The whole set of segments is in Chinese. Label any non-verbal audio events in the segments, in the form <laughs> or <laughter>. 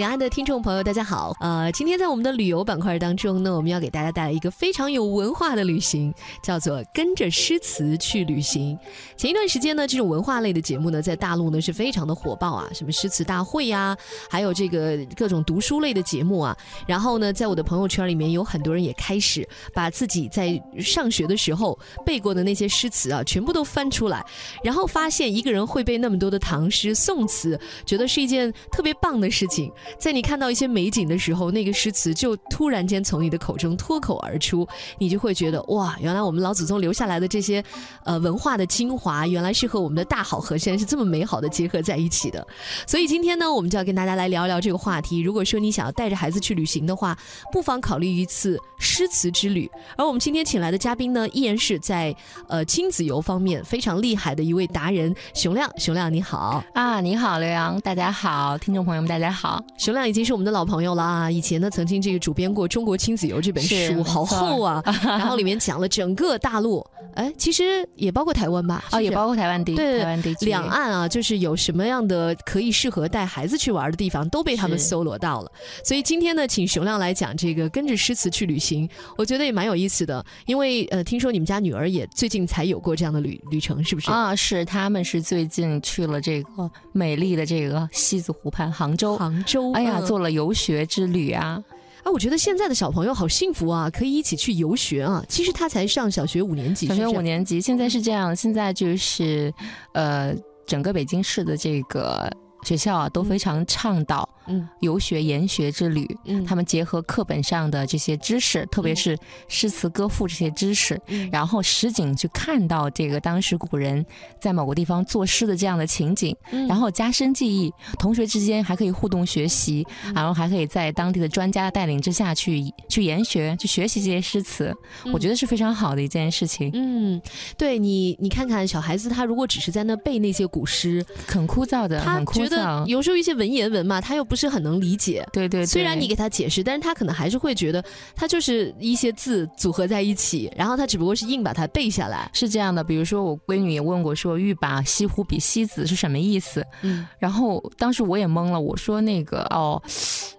两岸的听众朋友，大家好。呃，今天在我们的旅游板块当中呢，我们要给大家带来一个非常有文化的旅行，叫做跟着诗词去旅行。前一段时间呢，这种文化类的节目呢，在大陆呢是非常的火爆啊，什么诗词大会呀，还有这个各种读书类的节目啊。然后呢，在我的朋友圈里面，有很多人也开始把自己在上学的时候背过的那些诗词啊，全部都翻出来，然后发现一个人会背那么多的唐诗宋词，觉得是一件特别棒的事情。在你看到一些美景的时候，那个诗词就突然间从你的口中脱口而出，你就会觉得哇，原来我们老祖宗留下来的这些，呃，文化的精华，原来是和我们的大好河山是这么美好的结合在一起的。所以今天呢，我们就要跟大家来聊聊这个话题。如果说你想要带着孩子去旅行的话，不妨考虑一次诗词之旅。而我们今天请来的嘉宾呢，依然是在呃亲子游方面非常厉害的一位达人熊亮。熊亮你好啊，你好刘洋，大家好，听众朋友们大家好。熊亮已经是我们的老朋友了啊！以前呢，曾经这个主编过《中国亲子游》这本书，好厚啊。<laughs> 然后里面讲了整个大陆，哎，其实也包括台湾吧？啊，也包括台湾地对台湾地区。两岸啊，就是有什么样的可以适合带孩子去玩的地方，都被他们搜罗到了。所以今天呢，请熊亮来讲这个跟着诗词去旅行，我觉得也蛮有意思的。因为呃，听说你们家女儿也最近才有过这样的旅旅程，是不是？啊，是，他们是最近去了这个美丽的这个西子湖畔杭州。杭州。哎呀，做了游学之旅啊！啊，我觉得现在的小朋友好幸福啊，可以一起去游学啊。其实他才上小学五年级，小学五年级，现在是这样，现在就是，呃，整个北京市的这个。学校啊都非常倡导，嗯，游学研学之旅，嗯，他们结合课本上的这些知识，特别是诗词歌赋这些知识，然后实景去看到这个当时古人在某个地方作诗的这样的情景，然后加深记忆。同学之间还可以互动学习，然后还可以在当地的专家带领之下去去研学，去学习这些诗词。我觉得是非常好的一件事情。嗯，对你，你看看小孩子，他如果只是在那背那些古诗，很枯燥的，很枯燥。有时候一些文言文嘛，他又不是很能理解。对对，虽然你给他解释，但是他可能还是会觉得，他就是一些字组合在一起，然后他只不过是硬把它背下来。是这样的，比如说我闺女也问过，说“欲把西湖比西子”是什么意思？嗯，然后当时我也懵了，我说那个哦。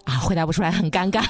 啊，回答不出来，很尴尬。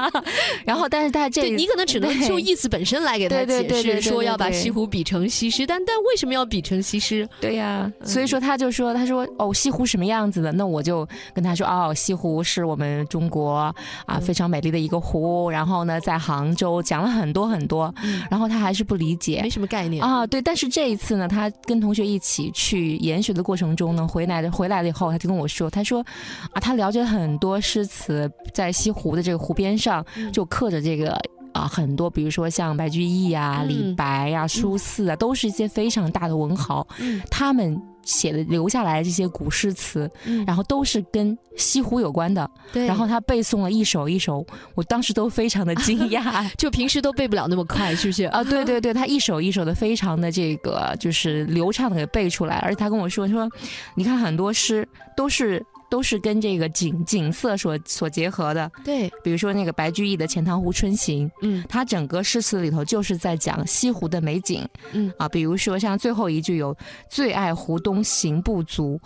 <laughs> 然后，但是他这，你可能只能就意思本身来给他解释，说要把西湖比成西施，但但为什么要比成西施？对呀，所以说他就说，他说哦，西湖什么样子的？那我就跟他说，哦，西湖是我们中国啊非常美丽的一个湖。然后呢，在杭州讲了很多很多，然后他还是不理解，没什么概念啊。对，但是这一次呢，他跟同学一起去研学的过程中呢，回来的回来了以后，他就跟我说，他说啊，他了解很多诗词。在西湖的这个湖边上，就刻着这个啊很多，比如说像白居易啊、李白呀、苏轼啊，都是一些非常大的文豪。他们写的留下来的这些古诗词，然后都是跟西湖有关的。对，然后他背诵了一首一首，我当时都非常的惊讶，<laughs> 就平时都背不了那么快，是不是？啊，对对对，他一首一首的非常的这个就是流畅的给背出来，而且他跟我说说，你看很多诗都是。都是跟这个景景色所所结合的，对，比如说那个白居易的《钱塘湖春行》，嗯，他整个诗词里头就是在讲西湖的美景，嗯。啊，比如说像最后一句有“最爱湖东行不足”。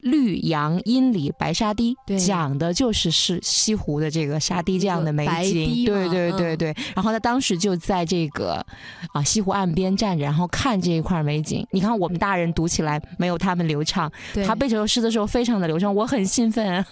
绿杨阴里白沙堤，讲的就是是西湖的这个沙堤这样的美景，对对对对。然后他当时就在这个啊西湖岸边站着，然后看这一块美景。你看我们大人读起来没有他们流畅，他背这首诗的时候非常的流畅，我很兴奋。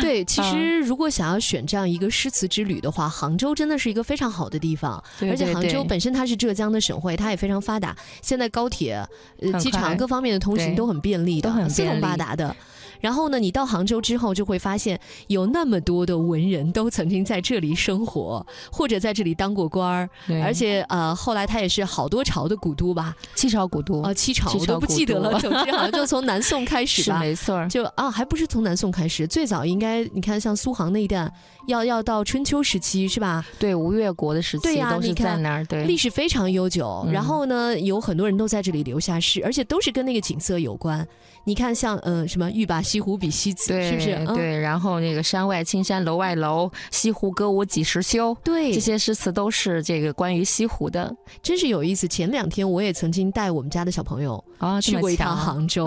对，<laughs> 其实如果想要选这样一个诗词之旅的话，杭州真的是一个非常好的地方，而且杭州本身它是浙江的省会，它也非常发达，现在高铁、呃机场各方面的通行都很便利，都很。四通八达的。然后呢，你到杭州之后就会发现，有那么多的文人都曾经在这里生活，或者在这里当过官儿。而且呃，后来它也是好多朝的古都吧？七朝古都啊，七朝我都不记得了。<laughs> 总之好像就从南宋开始吧，没错。就啊，还不是从南宋开始，最早应该你看像苏杭那一带，要要到春秋时期是吧？对，吴越国的时期都是在那儿，对，历史非常悠久。然后呢，有很多人都在这里留下诗，而且都是跟那个景色有关。你看像呃什么欲把。西湖比西子，是不是？对，然后那个山外青山楼外楼，西湖歌舞几时休？对，这些诗词都是这个关于西湖的，真是有意思。前两天我也曾经带我们家的小朋友啊去过一趟杭州，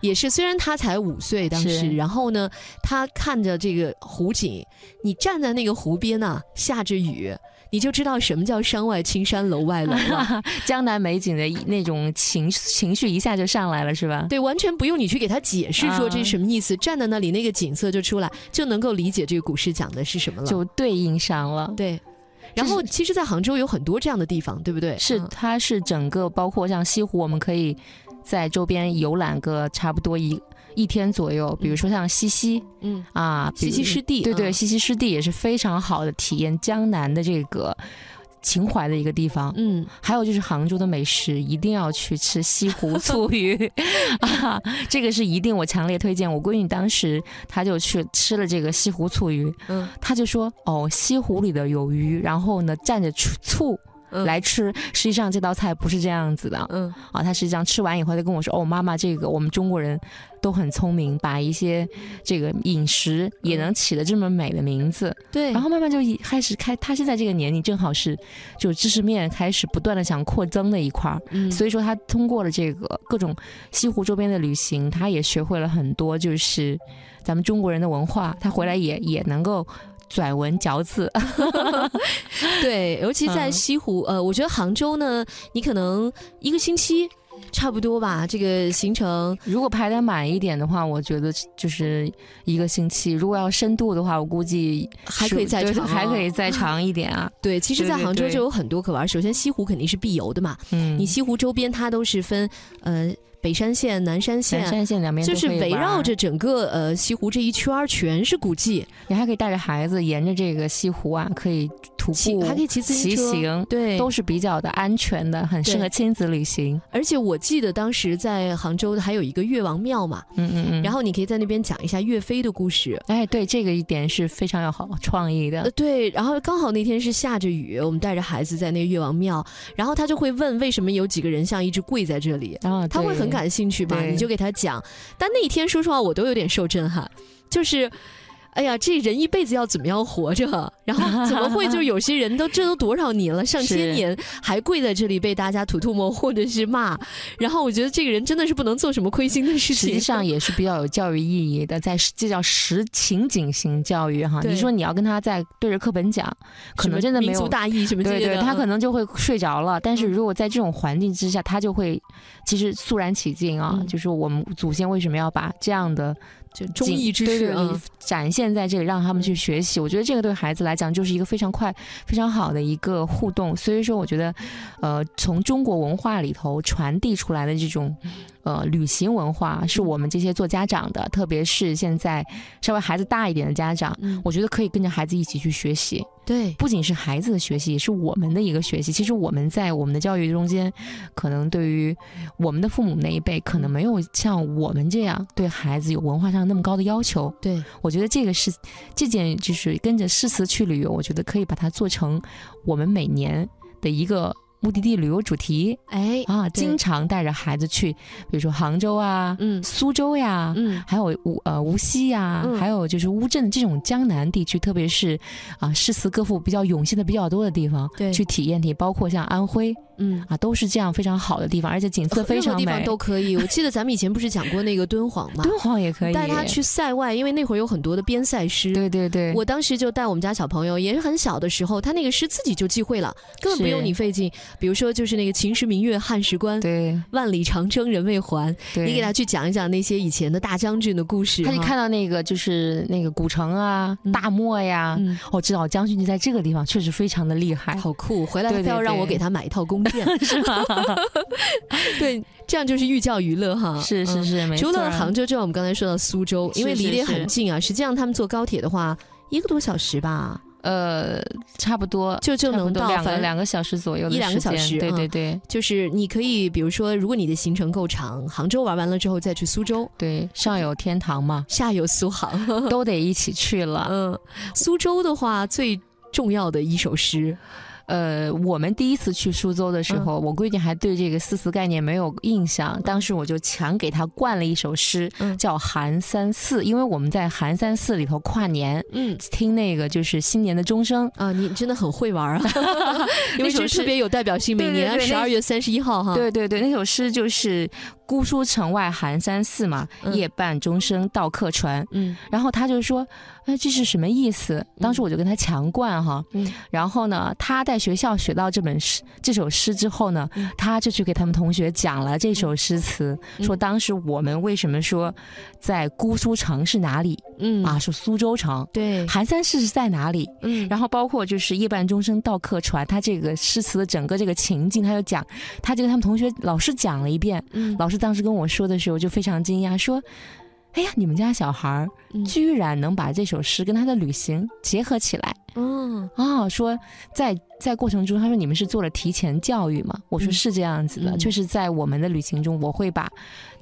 也是虽然他才五岁当时，然后呢，他看着这个湖景，你站在那个湖边呢，下着雨。你就知道什么叫山外青山楼外楼了，<laughs> 江南美景的那种情情绪一下就上来了，是吧？对，完全不用你去给他解释说这是什么意思，站在那里那个景色就出来，就能够理解这个古诗讲的是什么了，就对应上了。对，然后其实，在杭州有很多这样的地方，对不对？是，它是整个包括像西湖，我们可以在周边游览个差不多一。一天左右，比如说像西溪，嗯啊，西溪湿地，对对，西溪湿地也是非常好的体验江南的这个情怀的一个地方。嗯，还有就是杭州的美食，一定要去吃西湖 <laughs> 醋鱼啊，这个是一定，我强烈推荐。我闺女当时她就去吃了这个西湖醋鱼，嗯，她就说哦，西湖里的有鱼，然后呢蘸着醋。来吃，实际上这道菜不是这样子的。嗯，啊，他实际上吃完以后，他跟我说：“哦，妈妈，这个我们中国人都很聪明，把一些这个饮食也能起的这么美的名字。”对。然后慢慢就开始开，他现在这个年龄正好是就知识面开始不断的想扩增的一块儿。嗯。所以说，他通过了这个各种西湖周边的旅行，他也学会了很多就是咱们中国人的文化。他回来也也能够。拽文嚼字，<laughs> 对，尤其在西湖，呃，我觉得杭州呢，你可能一个星期差不多吧，这个行程如果排得满一点的话，我觉得就是一个星期；如果要深度的话，我估计还可以再长，还可以再长一点啊。<laughs> 对，其实，在杭州就有很多可玩。首先，西湖肯定是必游的嘛，嗯，你西湖周边它都是分，呃。北山县、南山县，南山线两边就是围绕着整个呃西湖这一圈儿全是古迹。你还可以带着孩子沿着这个西湖啊，可以徒步，还可以骑自骑行，对，都是比较的安全的，很适合亲子旅行。而且我记得当时在杭州还有一个岳王庙嘛，嗯嗯嗯，然后你可以在那边讲一下岳飞的故事。哎，对，这个一点是非常有好创意的。对，然后刚好那天是下着雨，我们带着孩子在那个岳王庙，然后他就会问为什么有几个人像一直跪在这里，啊，他会很感兴趣吧。你就给他讲，但那一天说实话，我都有点受震撼，就是。哎呀，这人一辈子要怎么样活着？<laughs> 然后怎么会就有些人都这都多少年了，上千年还跪在这里被大家吐吐沫或者是骂？然后我觉得这个人真的是不能做什么亏心的事情。实际上也是比较有教育意义的，在这叫实情景型教育哈。你说你要跟他在对着课本讲，可能真的没有大义什么对对，他可能就会睡着了。但是如果在这种环境之下，他就会其实肃然起敬啊。就是我们祖先为什么要把这样的。就忠义之士展现在这里，让他们去学习。我觉得这个对孩子来讲就是一个非常快、非常好的一个互动。所以说，我觉得，呃，从中国文化里头传递出来的这种。呃，旅行文化是我们这些做家长的，特别是现在稍微孩子大一点的家长，我觉得可以跟着孩子一起去学习。对，不仅是孩子的学习，也是我们的一个学习。其实我们在我们的教育中间，可能对于我们的父母那一辈，可能没有像我们这样对孩子有文化上那么高的要求。对，我觉得这个是这件就是跟着诗词去旅游，我觉得可以把它做成我们每年的一个。目的地旅游主题，哎啊，经常带着孩子去，比如说杭州啊，嗯，苏州呀，嗯，还有无呃无锡呀，还有就是乌镇这种江南地区，特别是啊诗词歌赋比较涌现的比较多的地方，对，去体验体，包括像安徽。嗯啊，都是这样非常好的地方，而且景色非常美。地方都可以。我记得咱们以前不是讲过那个敦煌吗？<laughs> 敦煌也可以带他去塞外，因为那会儿有很多的边塞诗。对对对，我当时就带我们家小朋友，也是很小的时候，他那个诗自己就记会了，根本不用你费劲。比如说，就是那个“秦时明月汉时关”，对，“万里长征人未还”，你给他去讲一讲那些以前的大将军的故事，他就看到那个就是那个古城啊、大漠呀，我知道将军就在这个地方，确实非常的厉害，好酷。回来非要让我给他买一套弓箭，<laughs> 是吗？<laughs> 对，这样就是寓教于乐哈。是是是，除了杭州之外，我们刚才说到苏州，因为离得很近啊。实际上，他们坐高铁的话，一个多小时吧。呃，差不多就就能到，两个两个小时左右，一两个小时。对对对，就是你可以，比如说，如果你的行程够长，杭州玩完了之后再去苏州。对，上有天堂嘛，下有苏杭，<laughs> 都得一起去了。嗯，苏州的话，最重要的一首诗。呃，我们第一次去苏州的时候，我闺女还对这个诗词概念没有印象，当时我就强给她灌了一首诗，叫《寒山寺》，因为我们在寒山寺里头跨年，嗯，听那个就是新年的钟声。啊，你真的很会玩啊，<laughs> 因为特别有代表性，每年十二月三十一号哈，对对对，那首诗就是“姑苏城外寒山寺”嘛，夜半钟声到客船，嗯，然后他就说。哎这是什么意思？当时我就跟他强灌哈，然后呢，他在学校学到这本诗这首诗之后呢，他就去给他们同学讲了这首诗词，说当时我们为什么说在姑苏城是哪里？嗯啊，是苏州城。对，寒山寺是在哪里？嗯，然后包括就是夜半钟声到客船，他这个诗词的整个这个情境，他就讲，他就跟他们同学老师讲了一遍。嗯，老师当时跟我说的时候就非常惊讶，说。哎呀，你们家小孩儿居然能把这首诗跟他的旅行结合起来。嗯啊，说在在过程中，他说你们是做了提前教育吗？我说是这样子的，就是在我们的旅行中，我会把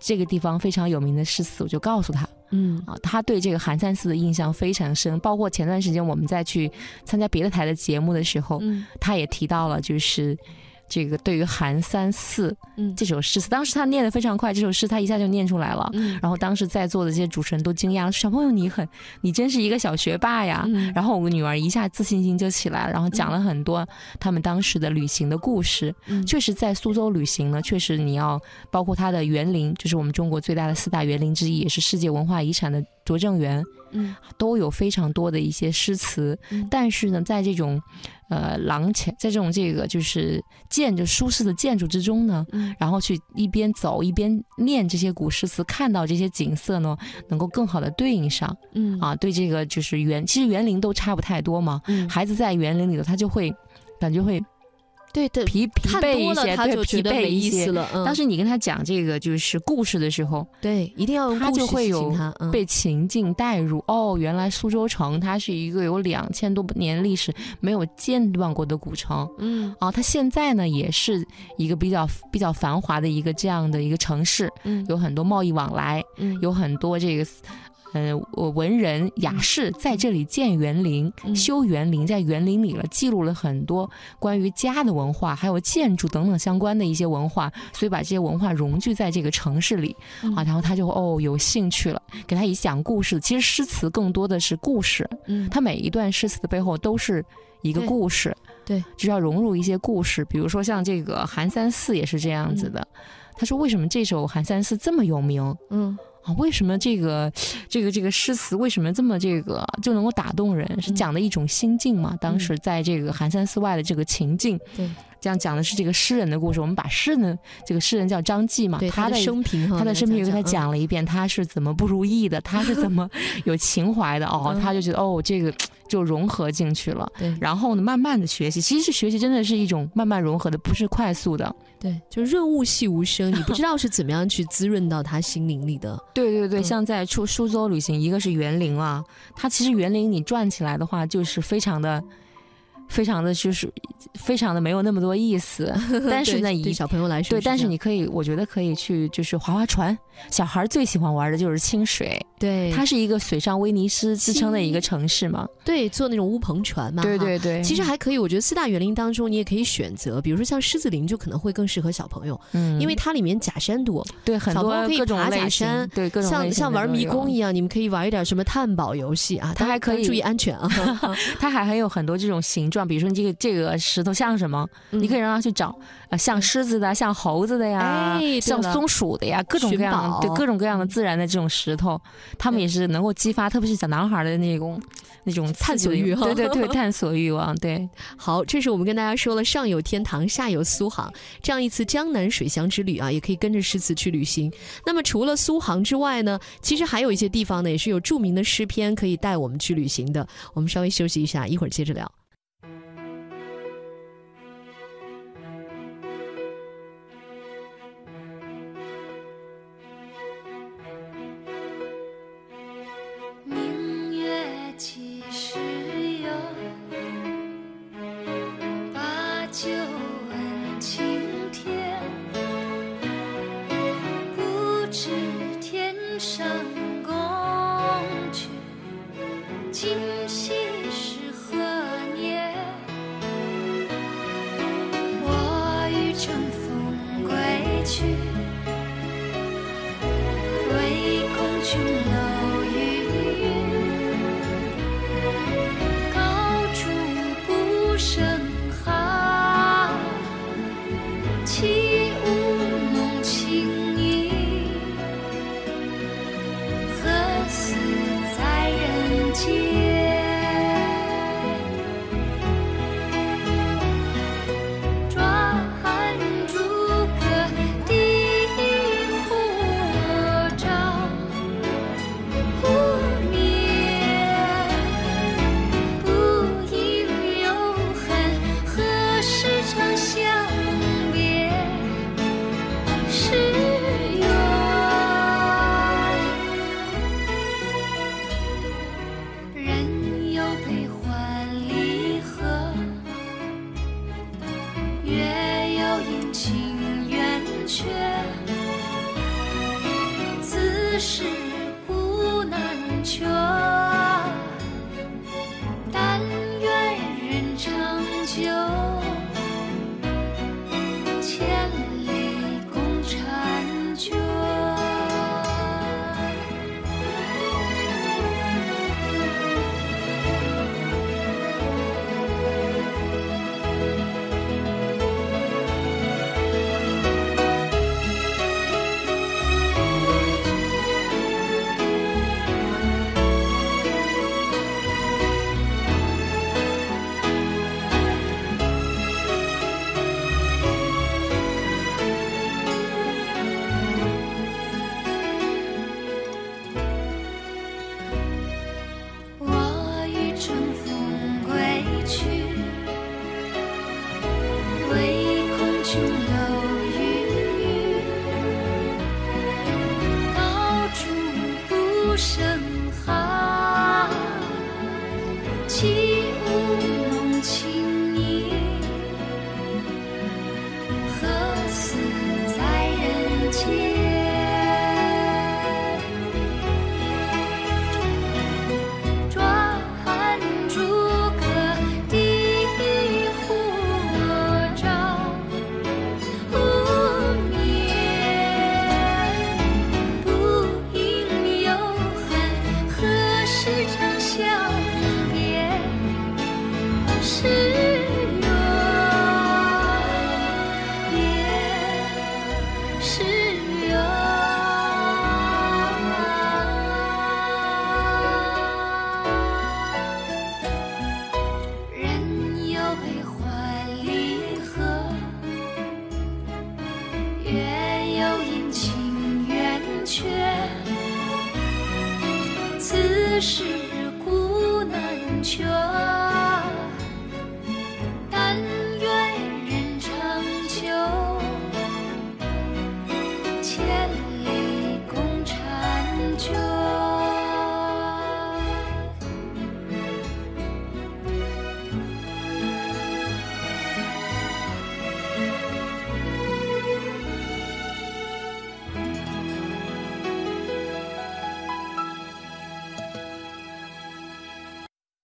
这个地方非常有名的诗词，我就告诉他。嗯啊，他对这个寒山寺的印象非常深。包括前段时间我们在去参加别的台的节目的时候，他也提到了，就是。这个对于寒山寺，嗯，这首诗词，当时他念的非常快，这首诗他一下就念出来了，嗯，然后当时在座的这些主持人都惊讶了，小朋友你很，你真是一个小学霸呀，然后我女儿一下自信心就起来了，然后讲了很多他们当时的旅行的故事，确实在苏州旅行呢，确实你要包括它的园林，就是我们中国最大的四大园林之一，也是世界文化遗产的拙政园。嗯，都有非常多的一些诗词，但是呢，在这种，呃，廊前，在这种这个就是建着舒适的建筑之中呢，然后去一边走一边念这些古诗词，看到这些景色呢，能够更好的对应上，嗯啊，对这个就是园，其实园林都差不太多嘛，孩子在园林里头，他就会感觉会。对对，疲疲惫一些，对疲惫一些了。当时你跟他讲这个就是故事的时候，对，一定要用他就会有被情境带入。哦，原来苏州城它是一个有两千多年历史、没有间断过的古城。嗯，啊，它现在呢也是一个比较比较繁华的一个这样的一个城市。嗯，有很多贸易往来。嗯，有很多这个。呃，文人雅士在这里建园林、修园林，在园林里了记录了很多关于家的文化，还有建筑等等相关的一些文化，所以把这些文化融聚在这个城市里啊。然后他就哦有兴趣了，给他以讲故事。其实诗词更多的是故事，嗯，他每一段诗词的背后都是一个故事，对，就要融入一些故事。比如说像这个寒山寺也是这样子的。他说为什么这首寒山寺这么有名？嗯。啊，为什么这个，这个这个诗词为什么这么这个就能够打动人？是讲的一种心境嘛？当时在这个寒山寺外的这个情境，对，这样讲的是这个诗人的故事。我们把诗人，这个诗人叫张继嘛，他的生平，他的生平又给他讲了一遍，他是怎么不如意的，他是怎么 <laughs> 有情怀的哦，他就觉得哦，这个就融合进去了。对，然后呢，慢慢的学习，其实学习真的是一种慢慢融合的，不是快速的。对，就润物细无声，你不知道是怎么样去滋润到他心灵里的。<laughs> 对对对，像在出苏州旅行，一个是园林啊，它其实园林你转起来的话，就是非常的。非常的就是非常的没有那么多意思，<laughs> 但是呢，以小朋友来说，对，但是你可以，我觉得可以去就是划划船。小孩最喜欢玩的就是清水，对，它是一个水上威尼斯自称的一个城市嘛，对，坐那种乌篷船嘛，对对对。其实还可以，我觉得四大园林当中，你也可以选择，比如说像狮子林，就可能会更适合小朋友，嗯，因为。它里面假山多，对，很多可以爬假山，对，各种像像玩迷宫一样，你们可以玩一点什么探宝游戏啊，它还可以注意安全啊，<laughs> 它还还有很多这种形状，比如说你。这个这个石头像什么？你可以让他去找，呃，像狮子的，像猴子的呀，像松鼠的呀，各种各样的，对各种各样的自然的这种石头，他们也是能够激发，特别是小男孩的那种那种探索欲，对对对，<laughs> 探索欲望。对，好，这是我们跟大家说了，上有天堂，下有苏杭，这样一次江南水乡之旅啊，也可以跟着诗词去旅行。那么除了苏杭之外呢，其实还有一些地方呢，也是有著名的诗篇可以带我们去旅行的。我们稍微休息一下，一会儿接着聊。you. 情去了是故难全。